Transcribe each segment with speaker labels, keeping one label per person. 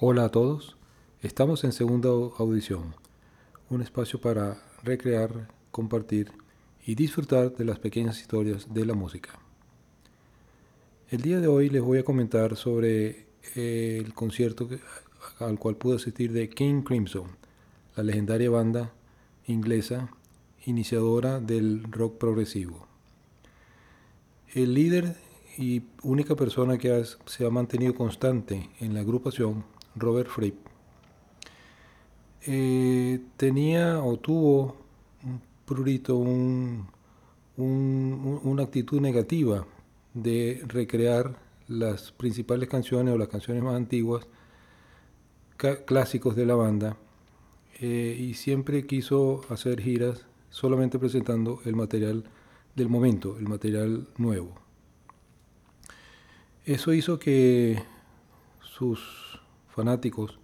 Speaker 1: Hola a todos, estamos en segunda audición, un espacio para recrear, compartir y disfrutar de las pequeñas historias de la música. El día de hoy les voy a comentar sobre eh, el concierto al cual pude asistir de King Crimson, la legendaria banda inglesa iniciadora del rock progresivo. El líder y única persona que se ha mantenido constante en la agrupación Robert Fripp, eh, tenía o tuvo un prurito, una actitud negativa de recrear las principales canciones o las canciones más antiguas, clásicos de la banda, eh, y siempre quiso hacer giras solamente presentando el material del momento, el material nuevo. Eso hizo que sus fanáticos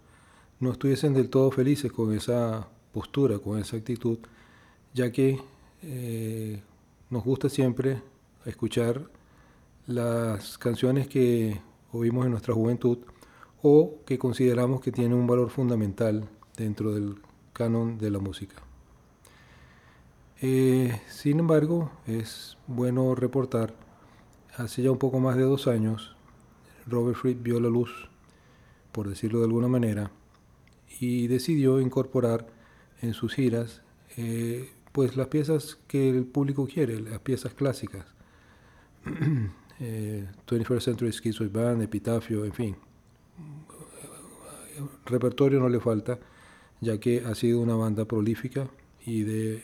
Speaker 1: no estuviesen del todo felices con esa postura, con esa actitud, ya que eh, nos gusta siempre escuchar las canciones que oímos en nuestra juventud o que consideramos que tienen un valor fundamental dentro del canon de la música. Eh, sin embargo, es bueno reportar, hace ya un poco más de dos años, Robert Fripp vio la luz por decirlo de alguna manera, y decidió incorporar en sus giras eh, pues las piezas que el público quiere, las piezas clásicas. 21st eh, Century Schizoid Band, Epitafio, en fin. Repertorio no le falta, ya que ha sido una banda prolífica y de,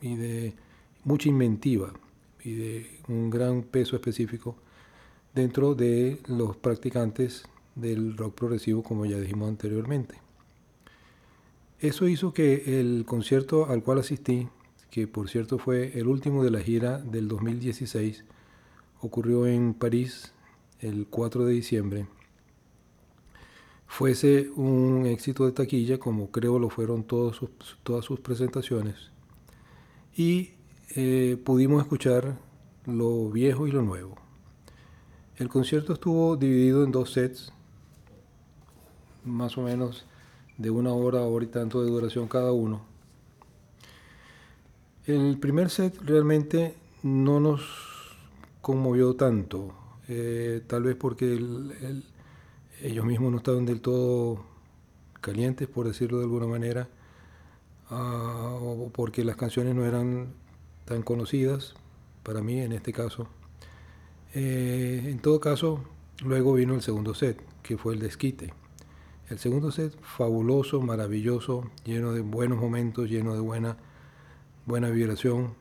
Speaker 1: y de mucha inventiva y de un gran peso específico dentro de los practicantes del rock progresivo como ya dijimos anteriormente. Eso hizo que el concierto al cual asistí, que por cierto fue el último de la gira del 2016, ocurrió en París el 4 de diciembre, fuese un éxito de taquilla como creo lo fueron todas sus presentaciones y eh, pudimos escuchar lo viejo y lo nuevo. El concierto estuvo dividido en dos sets más o menos de una hora, hora y tanto de duración cada uno. El primer set realmente no nos conmovió tanto, eh, tal vez porque ellos mismos no estaban del todo calientes, por decirlo de alguna manera, ah, o porque las canciones no eran tan conocidas, para mí en este caso. Eh, en todo caso, luego vino el segundo set, que fue el desquite. El segundo set, fabuloso, maravilloso, lleno de buenos momentos, lleno de buena, buena vibración.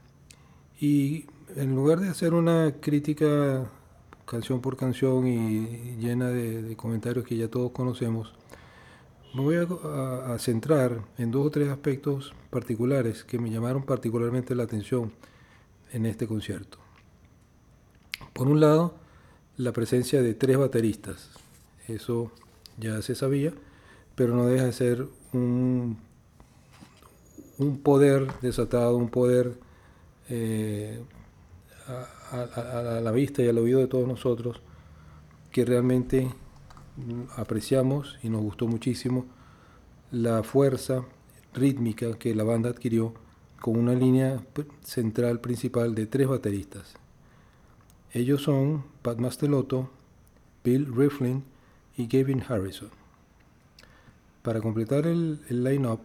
Speaker 1: Y en lugar de hacer una crítica canción por canción y llena de, comentarios que ya todos conocemos, me voy a, a, centrar en dos o tres aspectos particulares que me llamaron particularmente la atención en este concierto. Por un lado, la presencia de tres bateristas. Eso ya se sabía, pero no deja de ser un, un poder desatado, un poder eh, a, la vista y al oído de todos nosotros que realmente apreciamos y nos gustó muchísimo la fuerza rítmica que la banda adquirió con una línea central principal de tres bateristas. Ellos son Pat Mastelotto, Bill Riflin y Gavin Harrison. Para completar el, line-up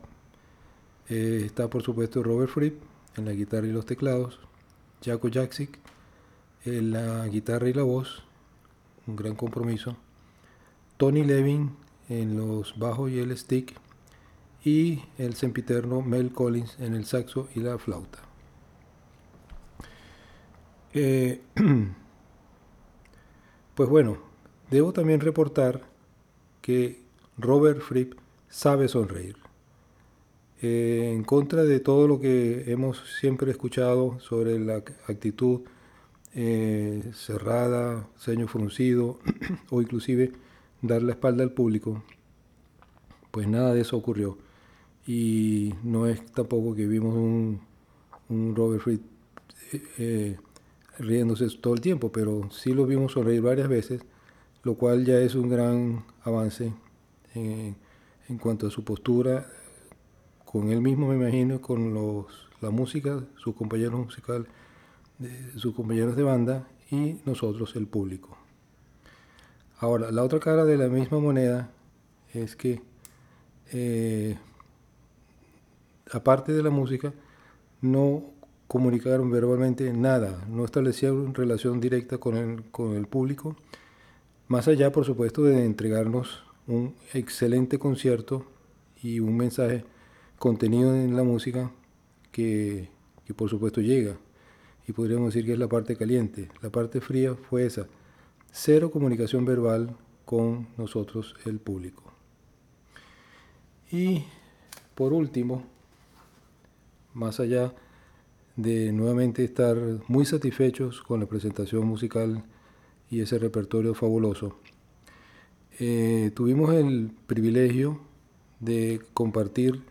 Speaker 1: eh, está por supuesto Robert Fripp en la guitarra y los teclados, Jaco Jaksic en la guitarra y la voz, un gran compromiso, Tony Levin en los bajos y el stick y el sempiterno Mel Collins en el saxo y la flauta. Eh, pues bueno, Debo también reportar que Robert Fripp sabe sonreír. Eh, en contra de todo lo que hemos siempre escuchado sobre la actitud eh, cerrada, ceño fruncido o inclusive dar la espalda al público, pues nada de eso ocurrió. Y no es tampoco que vimos un, Robert Fripp eh, riéndose todo el tiempo, pero sí lo vimos sonreír varias veces lo cual ya es un gran avance en, cuanto a su postura con él mismo, me imagino, con los, la música, sus compañeros musicales, sus compañeros de banda y nosotros, el público. Ahora, la otra cara de la misma moneda es que, eh, aparte de la música, no comunicaron verbalmente nada, no establecieron relación directa con el, con el público, más allá, por supuesto, de entregarnos un excelente concierto y un mensaje contenido en la música que, que por supuesto llega. Y podríamos decir que es la parte caliente. La parte fría fue esa. Cero comunicación verbal con nosotros, el público. Y por último, más allá de nuevamente estar muy satisfechos con la presentación musical y ese repertorio fabuloso, eh, tuvimos el privilegio de compartir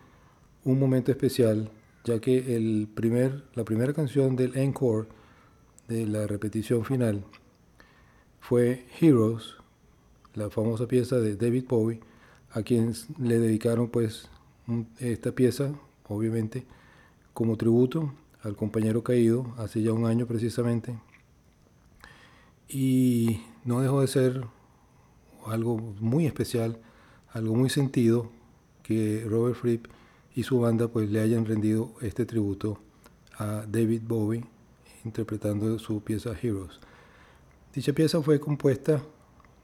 Speaker 1: un momento especial, ya que el primer, la primera canción del encore, de la repetición final, fue Heroes, la famosa pieza de David Bowie, a quien le dedicaron pues esta pieza, obviamente, como tributo al compañero caído, hace ya un año precisamente. Y no dejó de ser algo muy especial, algo muy sentido, que Robert Fripp y su banda pues le hayan rendido este tributo a David Bowie interpretando su pieza Heroes. Dicha pieza fue compuesta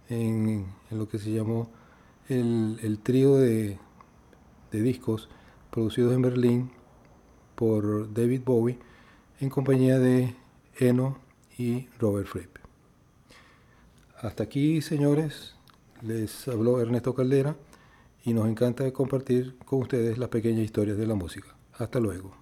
Speaker 1: en, lo que se llamó el, trío de, de, discos producidos en Berlín por David Bowie en compañía de Eno y Robert Fripp. Hasta aquí, señores, les habló Ernesto Caldera y nos encanta compartir con ustedes las pequeñas historias de la música. Hasta luego.